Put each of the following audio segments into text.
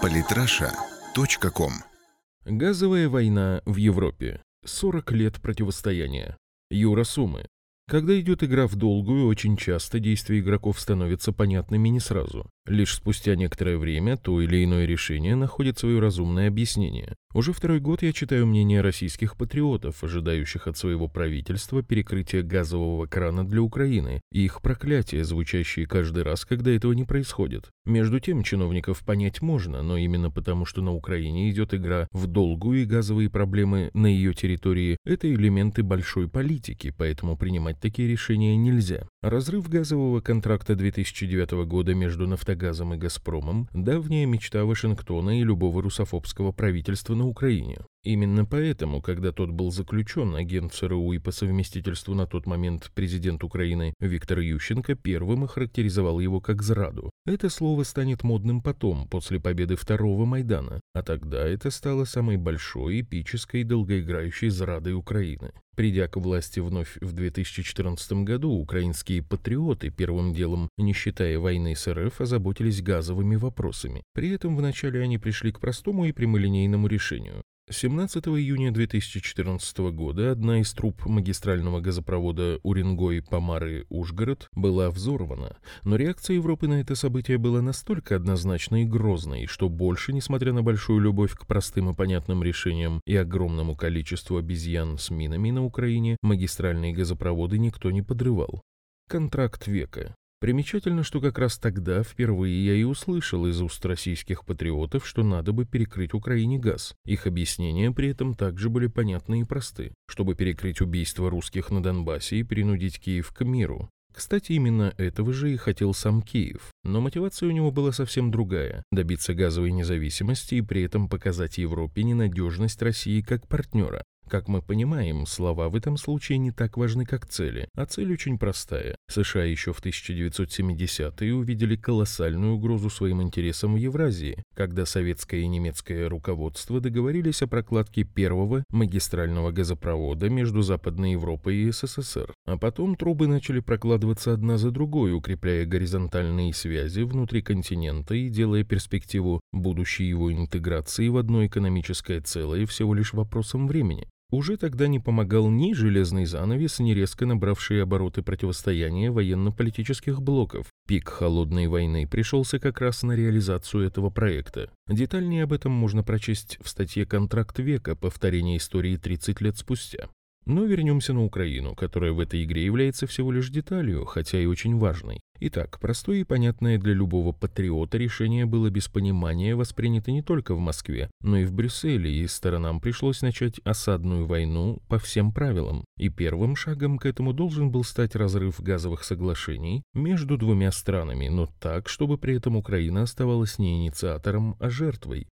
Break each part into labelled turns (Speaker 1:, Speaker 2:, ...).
Speaker 1: Политраша.ком
Speaker 2: Газовая война в Европе. 40 лет противостояния. Юра Сумы. Когда идет игра в долгую, очень часто действия игроков становятся понятными не сразу. Лишь спустя некоторое время то или иное решение находит свое разумное объяснение. Уже второй год я читаю мнения российских патриотов, ожидающих от своего правительства перекрытия газового крана для Украины, и их проклятия, звучащие каждый раз, когда этого не происходит. Между тем, чиновников понять можно, но именно потому, что на Украине идет игра в долгую и газовые проблемы на ее территории – это элементы большой политики, поэтому принимать такие решения нельзя. Разрыв газового контракта 2009 года между «Нафтогазом» и «Газпромом» – давняя мечта Вашингтона и любого русофобского правительства на Украине. Именно поэтому, когда тот был заключен, агент ЦРУ и по совместительству на тот момент президент Украины Виктор Ющенко первым охарактеризовал его как «зраду». Это слово станет модным потом, после победы второго Майдана, а тогда это стало самой большой, эпической и долгоиграющей зрадой Украины. Придя к власти вновь в 2014 году, украинские патриоты первым делом, не считая войны с РФ, озаботились газовыми вопросами. При этом вначале они пришли к простому и прямолинейному решению 17 июня 2014 года одна из труб магистрального газопровода Уренгой-Помары-Ужгород была взорвана, но реакция Европы на это событие была настолько однозначной и грозной, что больше, несмотря на большую любовь к простым и понятным решениям и огромному количеству обезьян с минами на Украине, магистральные газопроводы никто не подрывал. Контракт века. Примечательно, что как раз тогда впервые я и услышал из уст российских патриотов, что надо бы перекрыть Украине газ. Их объяснения при этом также были понятны и просты, чтобы перекрыть убийство русских на Донбассе и принудить Киев к миру. Кстати, именно этого же и хотел сам Киев. Но мотивация у него была совсем другая – добиться газовой независимости и при этом показать Европе ненадежность России как партнера, как мы понимаем, слова в этом случае не так важны, как цели, а цель очень простая. США еще в 1970-е увидели колоссальную угрозу своим интересам в Евразии, когда советское и немецкое руководство договорились о прокладке первого магистрального газопровода между Западной Европой и СССР. А потом трубы начали прокладываться одна за другой, укрепляя горизонтальные связи внутри континента и делая перспективу будущей его интеграции в одно экономическое целое всего лишь вопросом времени. Уже тогда не помогал ни железный занавес, ни резко набравшие обороты противостояния военно-политических блоков. Пик холодной войны пришелся как раз на реализацию этого проекта. Детальнее об этом можно прочесть в статье «Контракт века. Повторение истории 30 лет спустя». Но вернемся на Украину, которая в этой игре является всего лишь деталью, хотя и очень важной. Итак, простое и понятное для любого патриота решение было без понимания воспринято не только в Москве, но и в Брюсселе, и сторонам пришлось начать осадную войну по всем правилам. И первым шагом к этому должен был стать разрыв газовых соглашений между двумя странами, но так, чтобы при этом Украина оставалась не инициатором, а жертвой.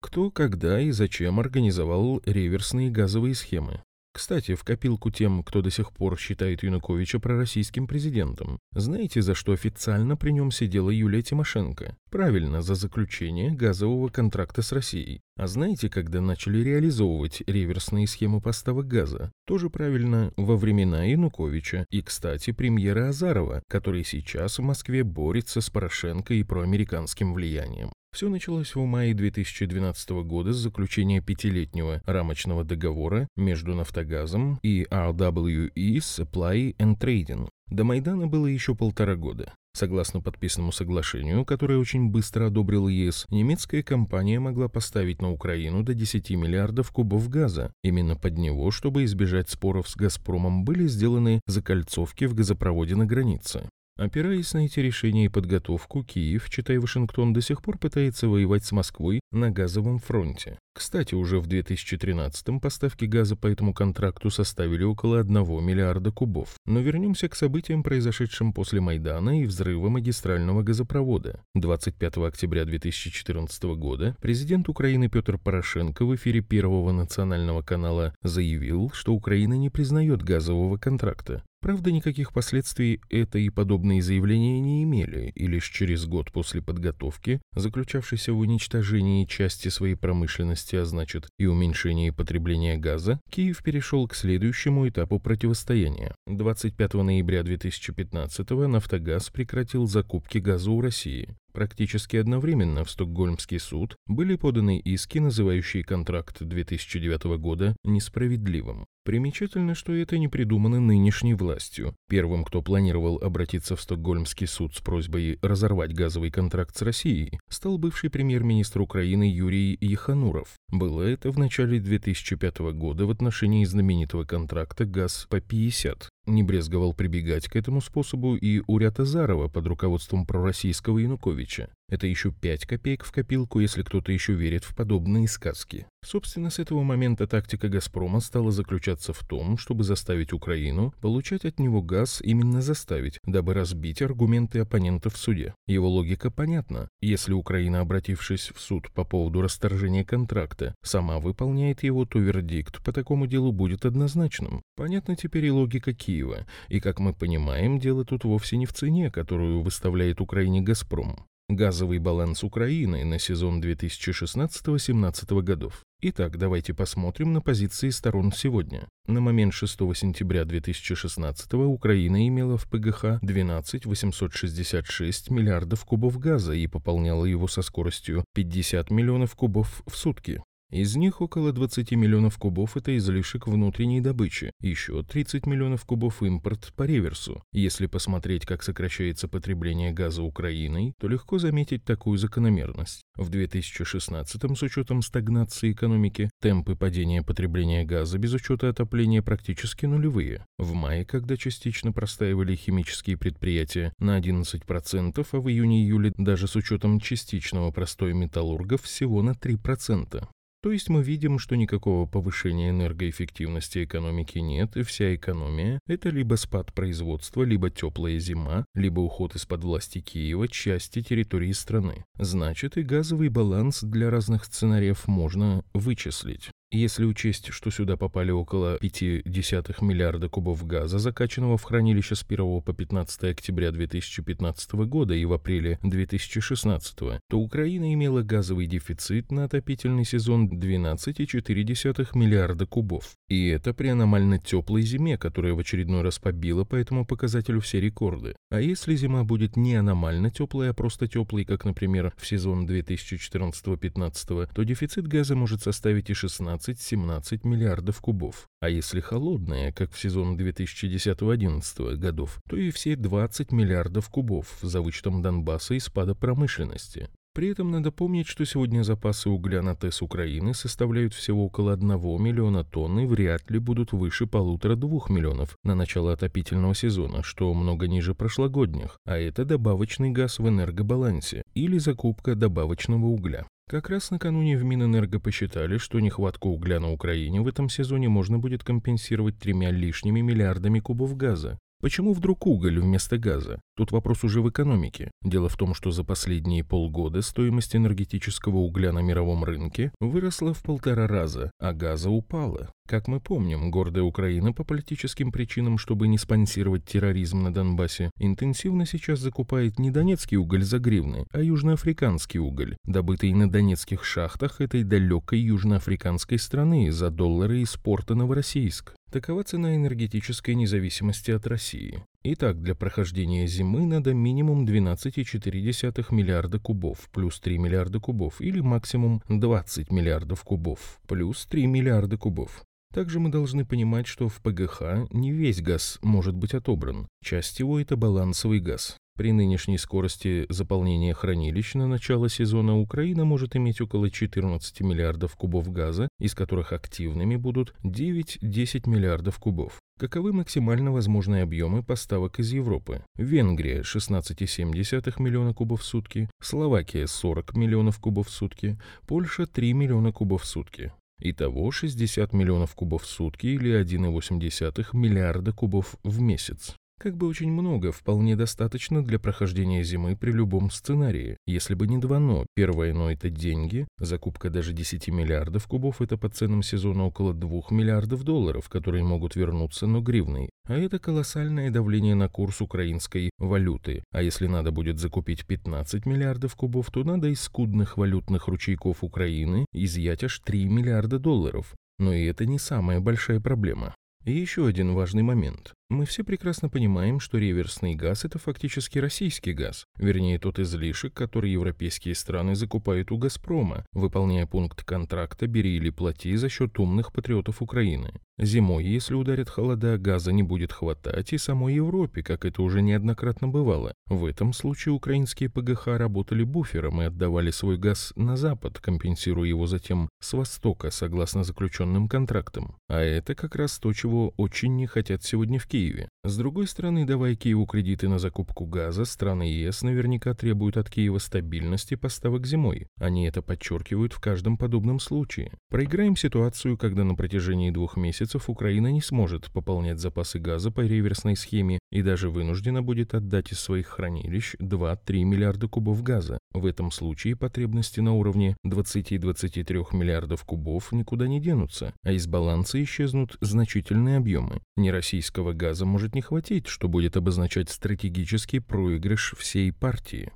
Speaker 2: Кто, когда и зачем организовал реверсные газовые схемы? Кстати, в копилку тем, кто до сих пор считает Януковича пророссийским президентом. Знаете, за что официально при нем сидела Юлия Тимошенко? Правильно, за заключение газового контракта с Россией. А знаете, когда начали реализовывать реверсные схемы поставок газа? Тоже правильно, во времена Януковича и, кстати, премьера Азарова, который сейчас в Москве борется с Порошенко и проамериканским влиянием. Все началось в мае 2012 года с заключения пятилетнего рамочного договора между «Нафтогазом» и RWE Supply and Trading. До Майдана было еще полтора года. Согласно подписанному соглашению, которое очень быстро одобрил ЕС, немецкая компания могла поставить на Украину до 10 миллиардов кубов газа. Именно под него, чтобы избежать споров с «Газпромом», были сделаны закольцовки в газопроводе на границе. Опираясь на эти решения и подготовку, Киев, читай Вашингтон, до сих пор пытается воевать с Москвой на газовом фронте. Кстати, уже в 2013-м поставки газа по этому контракту составили около 1 миллиарда кубов. Но вернемся к событиям, произошедшим после Майдана и взрыва магистрального газопровода. 25 октября 2014 года президент Украины Петр Порошенко в эфире Первого национального канала заявил, что Украина не признает газового контракта. Правда, никаких последствий это и подобные заявления не имели, и лишь через год после подготовки, заключавшейся в уничтожении части своей промышленности, а значит и уменьшении потребления газа, Киев перешел к следующему этапу противостояния. 25 ноября 2015 «Нафтогаз» прекратил закупки газа у России. Практически одновременно в Стокгольмский суд были поданы иски, называющие контракт 2009 года несправедливым. Примечательно, что это не придумано нынешней властью. Первым, кто планировал обратиться в Стокгольмский суд с просьбой разорвать газовый контракт с Россией, стал бывший премьер-министр Украины Юрий Яхануров. Было это в начале 2005 года в отношении знаменитого контракта «ГАЗ по 50». Не брезговал прибегать к этому способу и Урят Азарова под руководством пророссийского Януковича. Это еще 5 копеек в копилку, если кто-то еще верит в подобные сказки. Собственно, с этого момента тактика «Газпрома» стала заключаться в том, чтобы заставить Украину получать от него газ именно заставить, дабы разбить аргументы оппонентов в суде. Его логика понятна. Если Украина, обратившись в суд по поводу расторжения контракта, сама выполняет его, то вердикт по такому делу будет однозначным. Понятна теперь и логика Киева. И, как мы понимаем, дело тут вовсе не в цене, которую выставляет Украине «Газпром». Газовый баланс Украины на сезон 2016-2017 годов. Итак, давайте посмотрим на позиции сторон сегодня. На момент 6 сентября 2016 Украина имела в ПГХ 12 866 миллиардов кубов газа и пополняла его со скоростью 50 миллионов кубов в сутки. Из них около 20 миллионов кубов – это излишек внутренней добычи, еще 30 миллионов кубов – импорт по реверсу. Если посмотреть, как сокращается потребление газа Украиной, то легко заметить такую закономерность. В 2016 с учетом стагнации экономики, темпы падения потребления газа без учета отопления практически нулевые. В мае, когда частично простаивали химические предприятия на 11%, а в июне-июле даже с учетом частичного простоя металлургов всего на 3%. То есть мы видим, что никакого повышения энергоэффективности экономики нет, и вся экономия – это либо спад производства, либо теплая зима, либо уход из-под власти Киева части территории страны. Значит, и газовый баланс для разных сценариев можно вычислить. Если учесть, что сюда попали около 0,5 миллиарда кубов газа, закачанного в хранилище с 1 по 15 октября 2015 года и в апреле 2016, то Украина имела газовый дефицит на отопительный сезон 12,4 миллиарда кубов. И это при аномально теплой зиме, которая в очередной раз побила по этому показателю все рекорды. А если зима будет не аномально теплая, а просто теплой, как, например, в сезон 2014-2015, то дефицит газа может составить и 16 16-17 миллиардов кубов. А если холодная, как в сезон 2010-2011 годов, то и все 20 миллиардов кубов за вычетом Донбасса и спада промышленности. При этом надо помнить, что сегодня запасы угля на ТЭС Украины составляют всего около 1 миллиона тонн и вряд ли будут выше полутора-двух миллионов на начало отопительного сезона, что много ниже прошлогодних, а это добавочный газ в энергобалансе или закупка добавочного угля. Как раз накануне в Минэнерго посчитали, что нехватку угля на Украине в этом сезоне можно будет компенсировать тремя лишними миллиардами кубов газа. Почему вдруг уголь вместо газа? Тут вопрос уже в экономике. Дело в том, что за последние полгода стоимость энергетического угля на мировом рынке выросла в полтора раза, а газа упала. Как мы помним, гордая Украина по политическим причинам, чтобы не спонсировать терроризм на Донбассе, интенсивно сейчас закупает не донецкий уголь за гривны, а южноафриканский уголь, добытый на донецких шахтах этой далекой южноафриканской страны за доллары из порта Новороссийск. Такова цена энергетической независимости от России. Итак, для прохождения зимы надо минимум 12,4 миллиарда кубов, плюс 3 миллиарда кубов, или максимум 20 миллиардов кубов, плюс 3 миллиарда кубов. Также мы должны понимать, что в ПГХ не весь газ может быть отобран. Часть его – это балансовый газ. При нынешней скорости заполнения хранилищ на начало сезона Украина может иметь около 14 миллиардов кубов газа, из которых активными будут 9-10 миллиардов кубов. Каковы максимально возможные объемы поставок из Европы? Венгрия 16,7 миллиона кубов в сутки, Словакия 40 миллионов кубов в сутки, Польша 3 миллиона кубов в сутки. Итого 60 миллионов кубов в сутки или 1,8 миллиарда кубов в месяц. Как бы очень много, вполне достаточно для прохождения зимы при любом сценарии. Если бы не два «но». Первое «но» — это деньги. Закупка даже 10 миллиардов кубов — это по ценам сезона около 2 миллиардов долларов, которые могут вернуться, но гривной. А это колоссальное давление на курс украинской валюты. А если надо будет закупить 15 миллиардов кубов, то надо из скудных валютных ручейков Украины изъять аж 3 миллиарда долларов. Но и это не самая большая проблема. И еще один важный момент. Мы все прекрасно понимаем, что реверсный газ – это фактически российский газ, вернее тот излишек, который европейские страны закупают у «Газпрома», выполняя пункт контракта «бери или плати» за счет умных патриотов Украины. Зимой, если ударят холода, газа не будет хватать и самой Европе, как это уже неоднократно бывало. В этом случае украинские ПГХ работали буфером и отдавали свой газ на Запад, компенсируя его затем с Востока, согласно заключенным контрактам. А это как раз то, чего очень не хотят сегодня в Киеве. С другой стороны, давая Киеву кредиты на закупку газа, страны ЕС наверняка требуют от Киева стабильности поставок зимой. Они это подчеркивают в каждом подобном случае. Проиграем ситуацию, когда на протяжении двух месяцев Украина не сможет пополнять запасы газа по реверсной схеме и даже вынуждена будет отдать из своих хранилищ 2-3 миллиарда кубов газа. В этом случае потребности на уровне 20-23 миллиардов кубов никуда не денутся, а из баланса исчезнут значительные объемы. Нероссийского газа может не хватить, что будет обозначать стратегический проигрыш всей партии.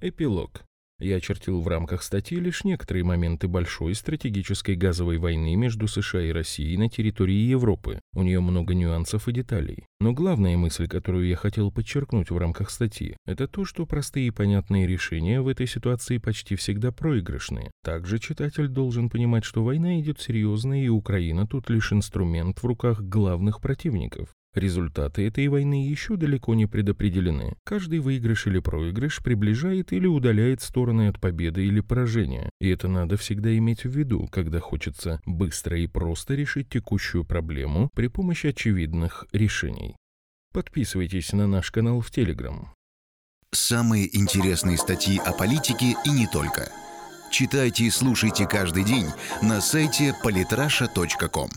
Speaker 2: Эпилог. Я очертил в рамках статьи лишь некоторые моменты большой стратегической газовой войны между США и Россией на территории Европы. У нее много нюансов и деталей. Но главная мысль, которую я хотел подчеркнуть в рамках статьи, это то, что простые и понятные решения в этой ситуации почти всегда проигрышные. Также читатель должен понимать, что война идет серьезная, и Украина тут лишь инструмент в руках главных противников. Результаты этой войны еще далеко не предопределены. Каждый выигрыш или проигрыш приближает или удаляет стороны от победы или поражения. И это надо всегда иметь в виду, когда хочется быстро и просто решить текущую проблему при помощи очевидных решений. Подписывайтесь на наш канал в Телеграм.
Speaker 1: Самые интересные статьи о политике и не только. Читайте и слушайте каждый день на сайте polytrasha.com.